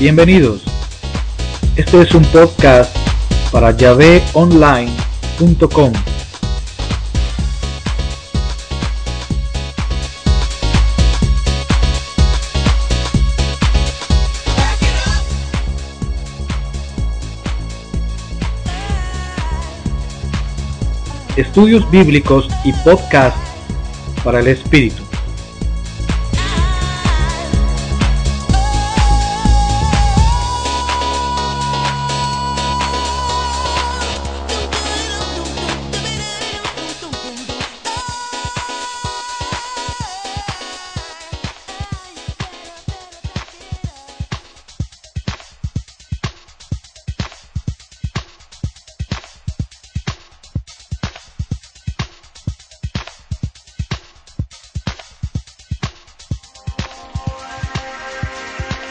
Bienvenidos. Este es un podcast para yaveonline.com. Estudios bíblicos y podcast para el espíritu.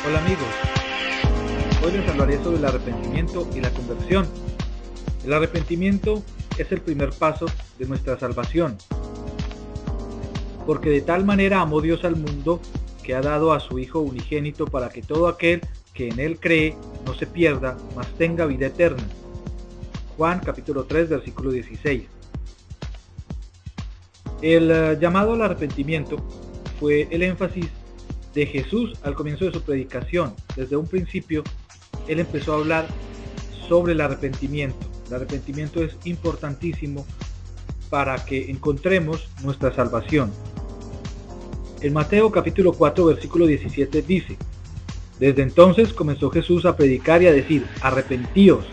Hola amigos, hoy les hablaré sobre el arrepentimiento y la conversión. El arrepentimiento es el primer paso de nuestra salvación, porque de tal manera amó Dios al mundo que ha dado a su Hijo unigénito para que todo aquel que en él cree no se pierda, mas tenga vida eterna. Juan capítulo 3 versículo 16. El eh, llamado al arrepentimiento fue el énfasis de Jesús al comienzo de su predicación. Desde un principio, él empezó a hablar sobre el arrepentimiento. El arrepentimiento es importantísimo para que encontremos nuestra salvación. En Mateo capítulo 4 versículo 17 dice, Desde entonces comenzó Jesús a predicar y a decir, arrepentíos,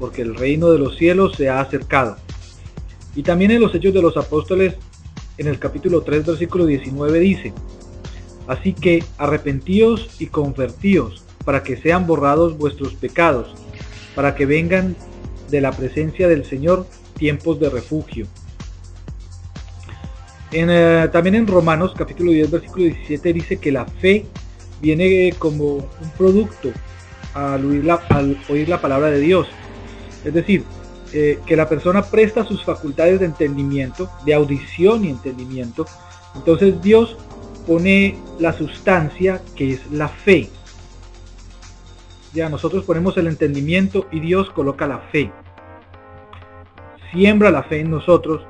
porque el reino de los cielos se ha acercado. Y también en los Hechos de los Apóstoles, en el capítulo 3 versículo 19 dice, Así que arrepentíos y convertíos para que sean borrados vuestros pecados, para que vengan de la presencia del Señor tiempos de refugio. Eh, también en Romanos capítulo 10 versículo 17 dice que la fe viene como un producto al oír la, al oír la palabra de Dios. Es decir, eh, que la persona presta sus facultades de entendimiento, de audición y entendimiento. Entonces Dios pone la sustancia que es la fe. Ya nosotros ponemos el entendimiento y Dios coloca la fe. Siembra la fe en nosotros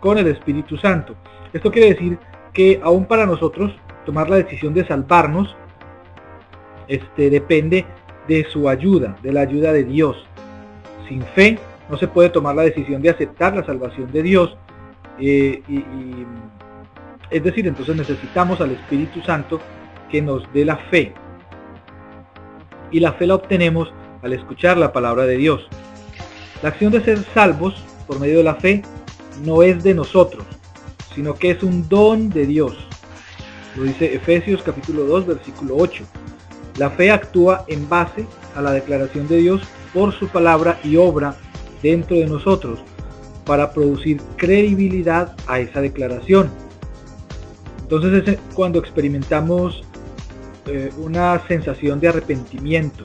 con el Espíritu Santo. Esto quiere decir que aún para nosotros tomar la decisión de salvarnos este, depende de su ayuda, de la ayuda de Dios. Sin fe no se puede tomar la decisión de aceptar la salvación de Dios eh, y es decir, entonces necesitamos al Espíritu Santo que nos dé la fe. Y la fe la obtenemos al escuchar la palabra de Dios. La acción de ser salvos por medio de la fe no es de nosotros, sino que es un don de Dios. Lo dice Efesios capítulo 2 versículo 8. La fe actúa en base a la declaración de Dios por su palabra y obra dentro de nosotros para producir credibilidad a esa declaración entonces es cuando experimentamos eh, una sensación de arrepentimiento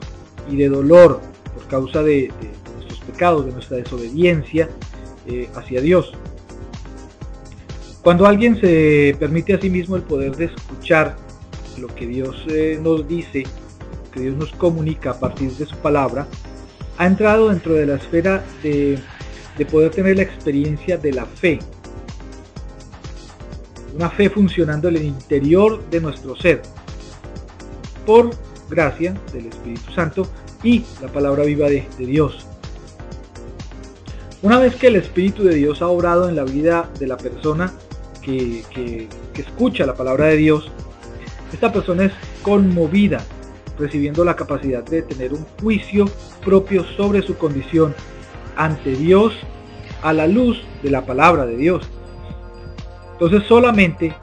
y de dolor por causa de, nuestros pecados, de nuestra desobediencia eh, hacia Dios. Cuando alguien se permite a sí mismo el poder de escuchar lo que Dios eh, nos dice, lo que Dios nos comunica a partir de su palabra, ha entrado dentro de la esfera de poder tener la experiencia de la fe, una fe funcionando en el interior de nuestro ser, por gracia del Espíritu Santo y la palabra viva de, Dios. Una vez que el Espíritu de Dios ha obrado en la vida de la persona que, que escucha la palabra de Dios, esta persona es conmovida, recibiendo la capacidad de tener un juicio propio sobre su condición ante Dios a la luz de la palabra de Dios. Entonces solamente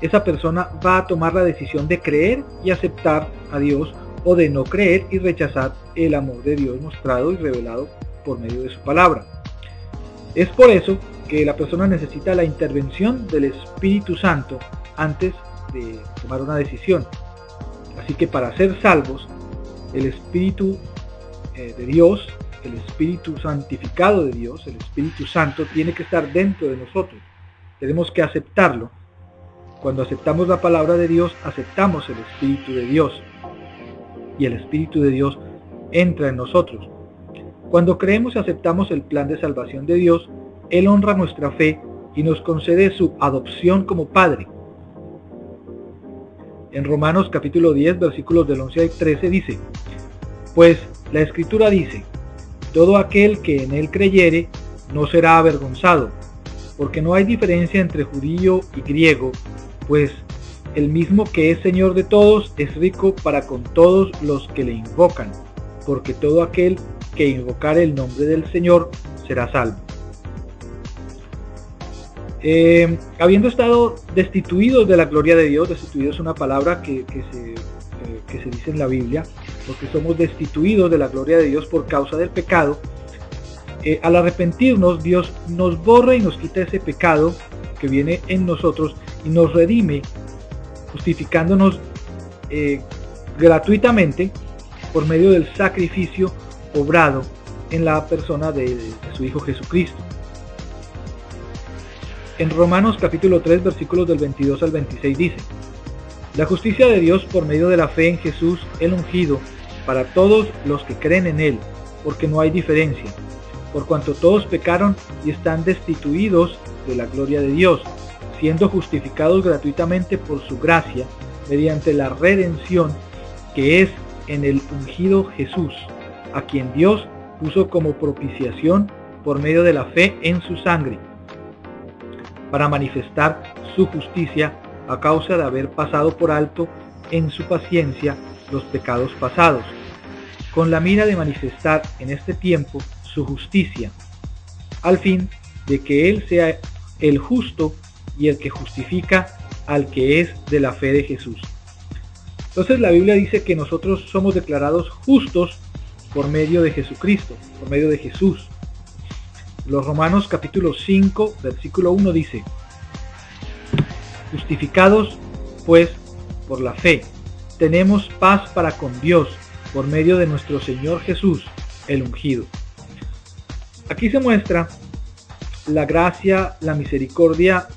esa persona va a tomar la decisión de creer y aceptar a Dios o de no creer y rechazar el amor de Dios mostrado y revelado por medio de su palabra. Es por eso que la persona necesita la intervención del Espíritu Santo antes de tomar una decisión. Así que para ser salvos, el Espíritu eh, de Dios, el Espíritu santificado de Dios, el Espíritu Santo, tiene que estar dentro de nosotros. Tenemos que aceptarlo. Cuando aceptamos la palabra de Dios, aceptamos el Espíritu de Dios. y el Espíritu de Dios entra en nosotros. Cuando creemos y aceptamos el plan de salvación de Dios, Él honra nuestra fe y nos concede su adopción como Padre. En Romanos capítulo 10 versículos del 11 al 13 dice, Pues la Escritura dice, todo aquel que en Él creyere no será avergonzado, porque no hay diferencia entre judío y griego, pues el mismo que es Señor de todos es rico para con todos los que le invocan, porque todo aquel que invocare el nombre del Señor será salvo. Eh, habiendo estado destituidos de la gloria de Dios, destituidos es una palabra que, eh, que se dice en la Biblia, porque somos destituidos de la gloria de Dios por causa del pecado, eh, al arrepentirnos, Dios nos borra y nos quita ese pecado que viene en nosotros y nos redime, justificándonos eh, gratuitamente por medio del sacrificio obrado en la persona de, de su Hijo Jesucristo. En Romanos capítulo 3 versículos del 22 al 26 dice, La justicia de Dios por medio de la fe en Jesús el ungido para todos los que creen en Él, porque no hay diferencia por cuanto todos pecaron y están destituidos de la gloria de Dios, siendo justificados gratuitamente por su gracia, mediante la redención que es en el ungido Jesús, a quien Dios puso como propiciación por medio de la fe en su sangre, para manifestar su justicia a causa de haber pasado por alto en su paciencia los pecados pasados, con la mira de manifestar en este tiempo su justicia, al fin de que Él sea el justo y el que justifica al que es de la fe de Jesús. Entonces la Biblia dice que nosotros somos declarados justos por medio de Jesucristo, por medio de Jesús. Los Romanos capítulo 5, versículo 1 dice, justificados pues por la fe, tenemos paz para con Dios por medio de nuestro Señor Jesús, el ungido. Aquí se muestra la gracia, la misericordia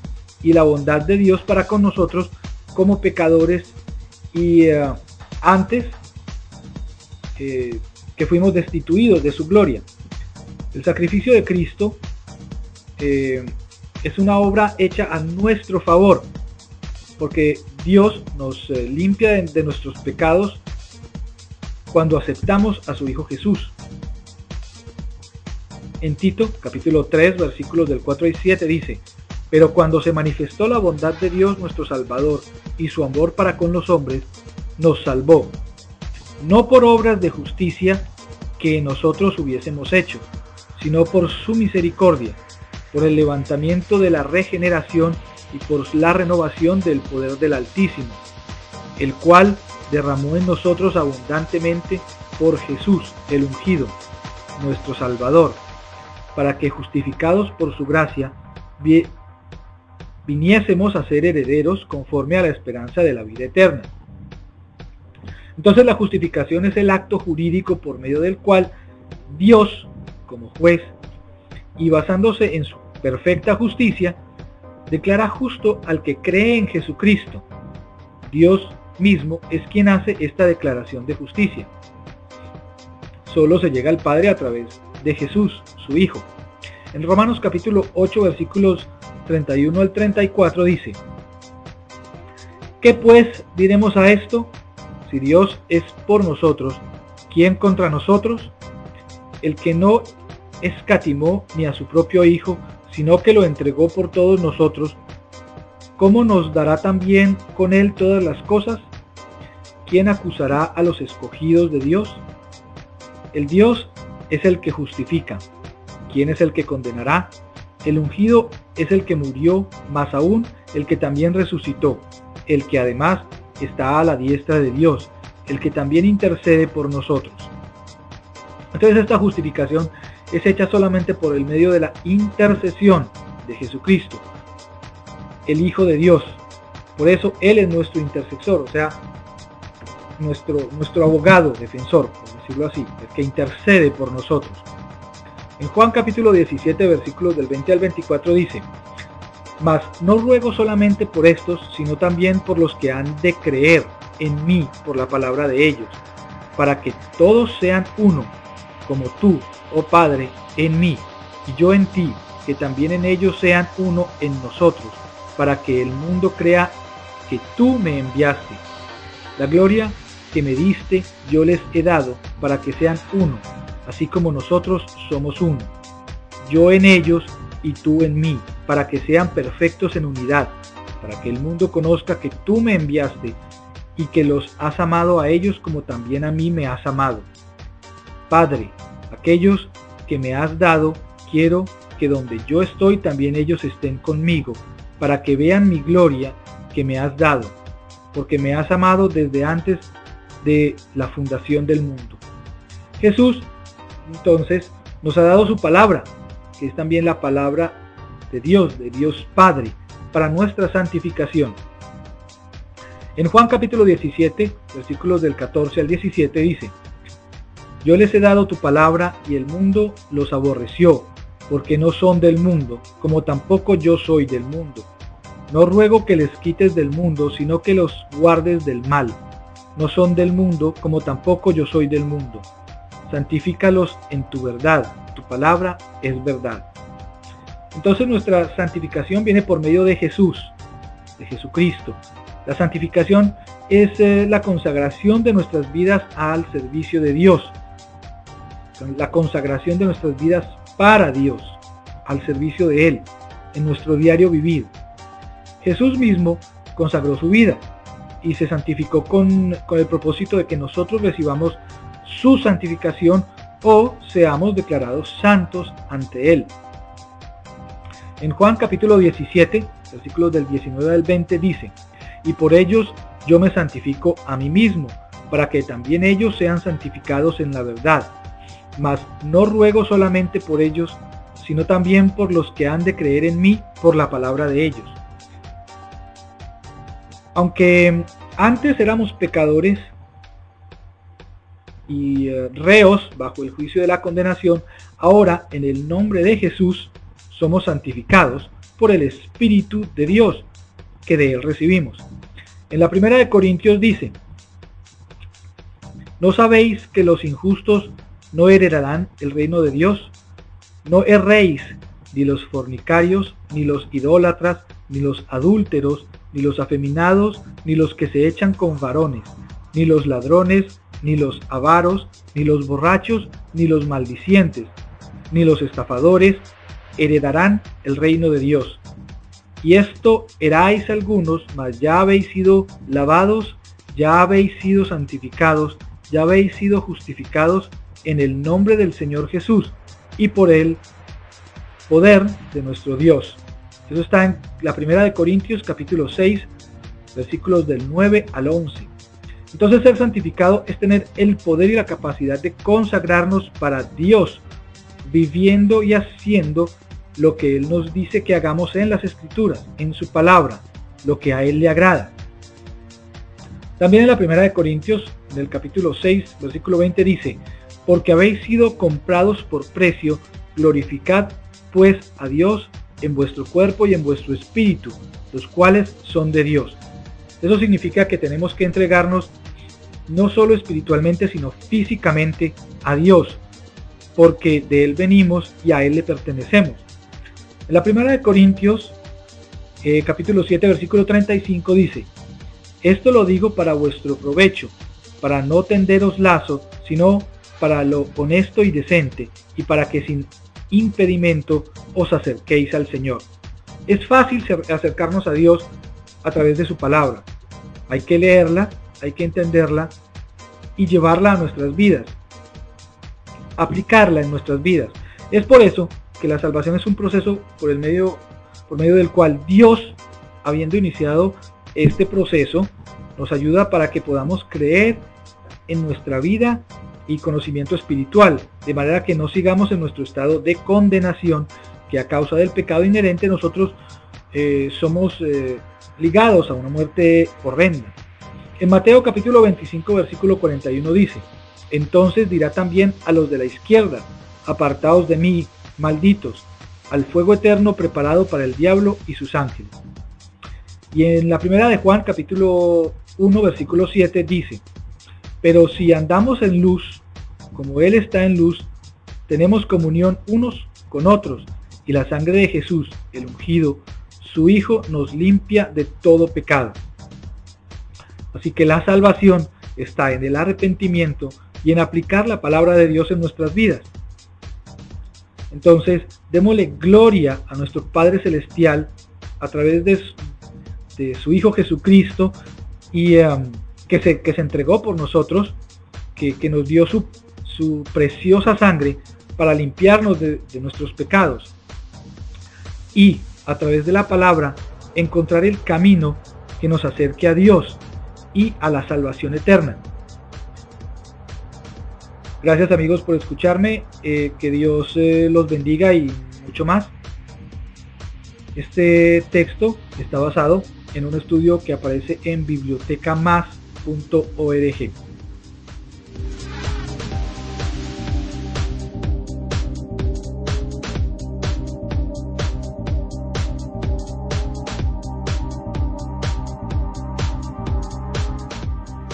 y la bondad de Dios para con nosotros como pecadores y eh, antes eh, que fuimos destituidos de su gloria. El sacrificio de Cristo eh, es una obra hecha a nuestro favor, porque Dios nos limpia de nuestros pecados cuando aceptamos a su Hijo Jesús. En Tito, capítulo 3, versículos del 4 y 7 dice, Pero cuando se manifestó la bondad de Dios nuestro Salvador y su amor para con los hombres, nos salvó, no por obras de justicia que nosotros hubiésemos hecho, sino por su misericordia, por el levantamiento de la regeneración y por la renovación del poder del Altísimo, el cual derramó en nosotros abundantemente por Jesús el ungido, nuestro Salvador para que justificados por su gracia viniésemos a ser herederos conforme a la esperanza de la vida eterna. Entonces la justificación es el acto jurídico por medio del cual Dios, como juez, y basándose en su perfecta justicia, declara justo al que cree en Jesucristo. Dios mismo es quien hace esta declaración de justicia. Solo se llega al Padre a través de Jesús, su Hijo. En Romanos capítulo 8 versículos 31 al 34 dice, ¿qué pues diremos a esto? Si Dios es por nosotros, ¿quién contra nosotros? El que no escatimó ni a su propio Hijo, sino que lo entregó por todos nosotros, ¿cómo nos dará también con él todas las cosas? ¿Quién acusará a los escogidos de Dios? El Dios es el que justifica. ¿Quién es el que condenará? El ungido es el que murió, más aún el que también resucitó, el que además está a la diestra de Dios, el que también intercede por nosotros. Entonces esta justificación es hecha solamente por el medio de la intercesión de Jesucristo, el Hijo de Dios. Por eso Él es nuestro intercesor, o sea, nuestro, nuestro abogado, defensor, así, el que intercede por nosotros. En Juan capítulo 17, versículos del 20 al 24 dice, Mas no ruego solamente por estos, sino también por los que han de creer en mí por la palabra de ellos, para que todos sean uno, como tú, oh Padre, en mí, y yo en ti, que también en ellos sean uno en nosotros, para que el mundo crea que tú me enviaste. La gloria que me diste yo les he dado, para que sean uno, así como nosotros somos uno. Yo en ellos y tú en mí, para que sean perfectos en unidad, para que el mundo conozca que tú me enviaste y que los has amado a ellos como también a mí me has amado. Padre, aquellos que me has dado, quiero que donde yo estoy también ellos estén conmigo, para que vean mi gloria que me has dado, porque me has amado desde antes de la fundación del mundo. Jesús, entonces, nos ha dado su palabra, que es también la palabra de Dios, de Dios Padre, para nuestra santificación. En Juan capítulo 17, versículos del 14 al 17 dice, Yo les he dado tu palabra y el mundo los aborreció, porque no son del mundo, como tampoco yo soy del mundo. No ruego que les quites del mundo, sino que los guardes del mal. No son del mundo, como tampoco yo soy del mundo. Santifícalos en tu verdad, tu palabra es verdad. Entonces nuestra santificación viene por medio de Jesús, de Jesucristo. La santificación es eh, la consagración de nuestras vidas al servicio de Dios. La consagración de nuestras vidas para Dios, al servicio de Él, en nuestro diario vivir. Jesús mismo consagró su vida y se santificó con, con el propósito de que nosotros recibamos su santificación o seamos declarados santos ante Él. En Juan capítulo 17, versículos del 19 al 20 dice, y por ellos yo me santifico a mí mismo, para que también ellos sean santificados en la verdad. Mas no ruego solamente por ellos, sino también por los que han de creer en mí por la palabra de ellos. Aunque antes éramos pecadores y eh, reos bajo el juicio de la condenación, ahora en el nombre de Jesús somos santificados por el Espíritu de Dios que de Él recibimos. En la primera de Corintios dice, ¿no sabéis que los injustos no heredarán el reino de Dios? No erréis, ni los fornicarios, ni los idólatras, ni los adúlteros, ni los afeminados, ni los que se echan con varones, ni los ladrones, ni los avaros, ni los borrachos, ni los maldicientes, ni los estafadores, heredarán el reino de Dios. Y esto erais algunos, mas ya habéis sido lavados, ya habéis sido santificados, ya habéis sido justificados en el nombre del Señor Jesús y por el poder de nuestro Dios. Eso está en la primera de Corintios capítulo 6, versículos del 9 al 11. Entonces ser santificado es tener el poder y la capacidad de consagrarnos para Dios viviendo y haciendo lo que Él nos dice que hagamos en las Escrituras, en su palabra, lo que a Él le agrada. También en la primera de Corintios, en el capítulo 6, versículo 20 dice, porque habéis sido comprados por precio, glorificad pues a Dios en vuestro cuerpo y en vuestro espíritu, los cuales son de Dios. Eso significa que tenemos que entregarnos no solo espiritualmente, sino físicamente a Dios, porque de Él venimos y a Él le pertenecemos. En la primera de Corintios, eh, capítulo 7, versículo 35 dice, esto lo digo para vuestro provecho, para no tenderos lazo, sino para lo honesto y decente, y para que sin impedimento os acerquéis al Señor. Es fácil acercarnos a Dios a través de su palabra. Hay que leerla, hay que entenderla y llevarla a nuestras vidas aplicarla en nuestras vidas. Es por eso que la salvación es un proceso por, el medio, por medio del cual Dios, habiendo iniciado este proceso, nos ayuda para que podamos creer en nuestra vida y conocimiento espiritual, de manera que no sigamos en nuestro estado de condenación, que a causa del pecado inherente nosotros eh, somos eh, ligados a una muerte horrenda. En Mateo capítulo 25 versículo 41 dice, entonces dirá también a los de la izquierda, apartaos de mí, malditos, al fuego eterno preparado para el diablo y sus ángeles. Y en la primera de Juan, capítulo 1, versículo 7, dice, Pero si andamos en luz, como Él está en luz, tenemos comunión unos con otros, y la sangre de Jesús, el ungido, su Hijo, nos limpia de todo pecado. Así que la salvación está en el arrepentimiento y en aplicar la palabra de Dios en nuestras vidas. Entonces, démosle gloria a nuestro Padre Celestial a través de su, Hijo Jesucristo y um, que, se, que, se, entregó por nosotros, que, nos dio su, su, preciosa sangre para limpiarnos de, nuestros pecados. Y a través de la palabra encontrar el camino que nos acerque a Dios y a la salvación eterna. Gracias amigos por escucharme, eh, que Dios eh, los bendiga y mucho más. Este texto está basado en un estudio que aparece en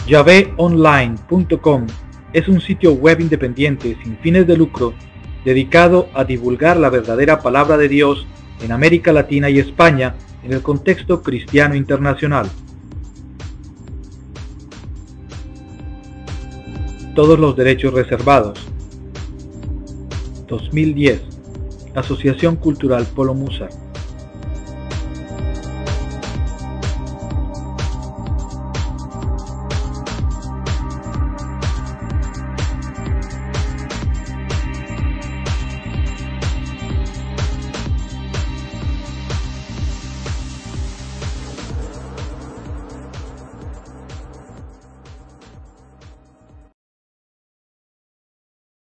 YavéOnline.com es un sitio web independiente sin fines de lucro dedicado a divulgar la verdadera palabra de Dios en América Latina y España en el contexto cristiano internacional. Todos los derechos reservados. 2010. Asociación Cultural Polo Musa.